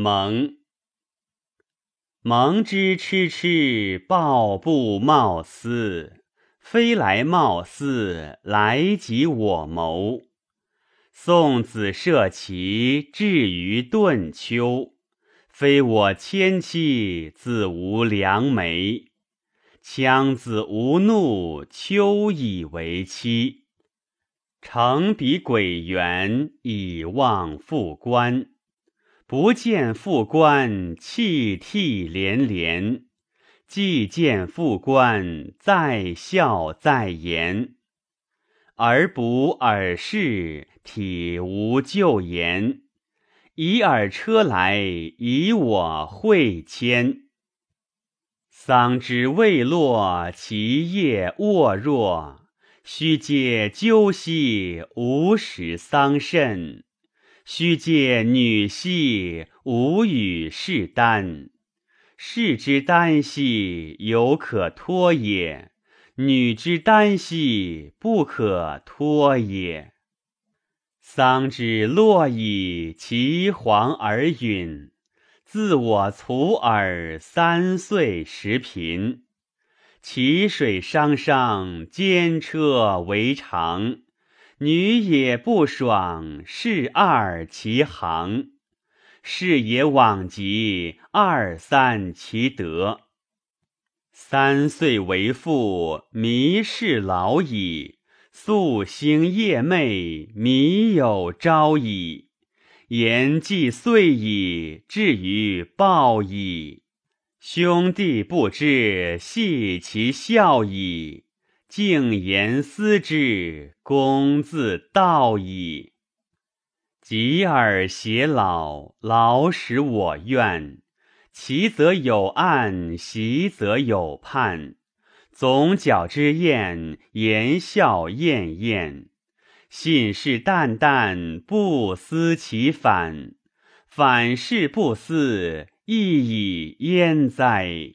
蒙。蒙之痴痴，抱布贸思，非来貌似，来即我谋。送子射旗，至于顿丘。非我迁妻，自无良媒。羌子无怒，秋以为妻。乘彼鬼园，以望复关。不见复关，泣涕连连。既见复关，在笑在言。而不尔事，体无咎言。以尔车来，以我会迁。桑之未落，其叶沃若。须嗟鸠兮，无始桑葚；须借女兮，无与士丹。士之耽兮，犹可脱也；女之耽兮，不可脱也。桑之落矣，其黄而陨。自我卒耳，三岁时贫。其水汤汤，兼车为长。女也不爽，是二其行。士也往极，二三其德。三岁为妇，弥是老矣。夙兴夜寐，靡有朝矣。言既遂矣，至于暴矣。兄弟不知，系其孝矣。静言思之，公自道矣。及尔偕老，老使我怨。其则有案，习则有判。总角之宴，言笑晏晏。信誓旦旦，不思其反；反是不思，亦以焉哉？